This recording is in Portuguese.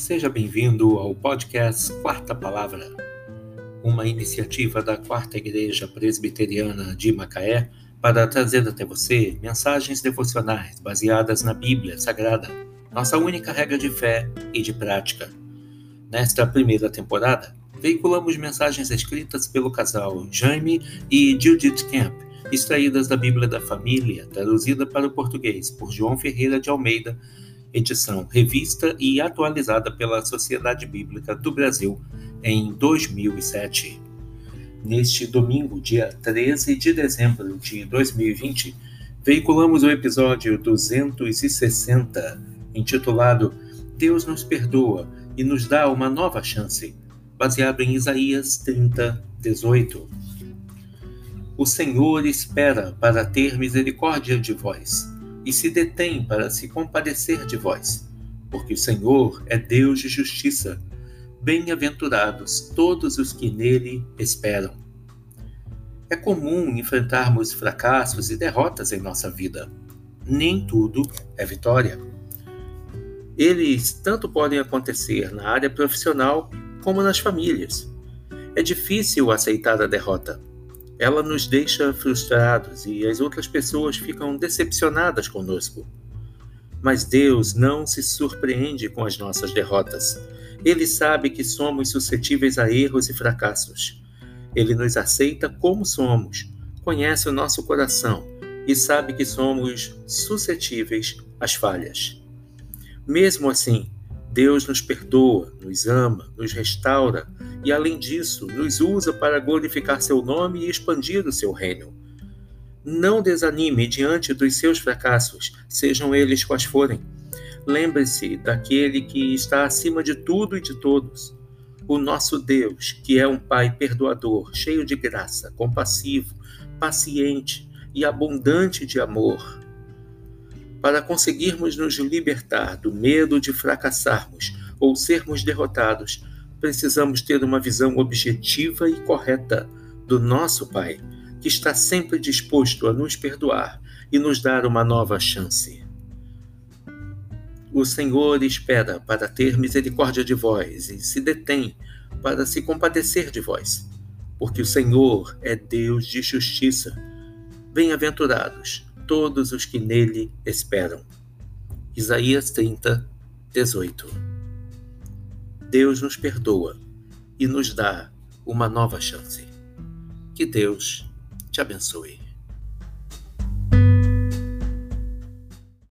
Seja bem-vindo ao podcast Quarta Palavra, uma iniciativa da Quarta Igreja Presbiteriana de Macaé para trazer até você mensagens devocionais baseadas na Bíblia Sagrada, nossa única regra de fé e de prática. Nesta primeira temporada, veiculamos mensagens escritas pelo casal Jaime e Judith Camp, extraídas da Bíblia da Família, traduzida para o português por João Ferreira de Almeida edição revista e atualizada pela Sociedade Bíblica do Brasil em 2007. Neste domingo, dia 13 de dezembro de 2020, veiculamos o episódio 260, intitulado Deus nos perdoa e nos dá uma nova chance, baseado em Isaías 30, 18. O Senhor espera para ter misericórdia de vós e se detém para se compadecer de vós, porque o Senhor é Deus de justiça. Bem-aventurados todos os que nele esperam. É comum enfrentarmos fracassos e derrotas em nossa vida. Nem tudo é vitória. Eles tanto podem acontecer na área profissional como nas famílias. É difícil aceitar a derrota ela nos deixa frustrados e as outras pessoas ficam decepcionadas conosco. Mas Deus não se surpreende com as nossas derrotas. Ele sabe que somos suscetíveis a erros e fracassos. Ele nos aceita como somos, conhece o nosso coração e sabe que somos suscetíveis às falhas. Mesmo assim, Deus nos perdoa, nos ama, nos restaura e, além disso, nos usa para glorificar seu nome e expandir o seu reino. Não desanime diante dos seus fracassos, sejam eles quais forem. Lembre-se daquele que está acima de tudo e de todos. O nosso Deus, que é um Pai perdoador, cheio de graça, compassivo, paciente e abundante de amor. Para conseguirmos nos libertar do medo de fracassarmos ou sermos derrotados, precisamos ter uma visão objetiva e correta do nosso Pai, que está sempre disposto a nos perdoar e nos dar uma nova chance. O Senhor espera para ter misericórdia de vós e se detém para se compadecer de vós, porque o Senhor é Deus de justiça. Bem-aventurados todos os que nele esperam. Isaías 30, 18 Deus nos perdoa e nos dá uma nova chance. Que Deus te abençoe.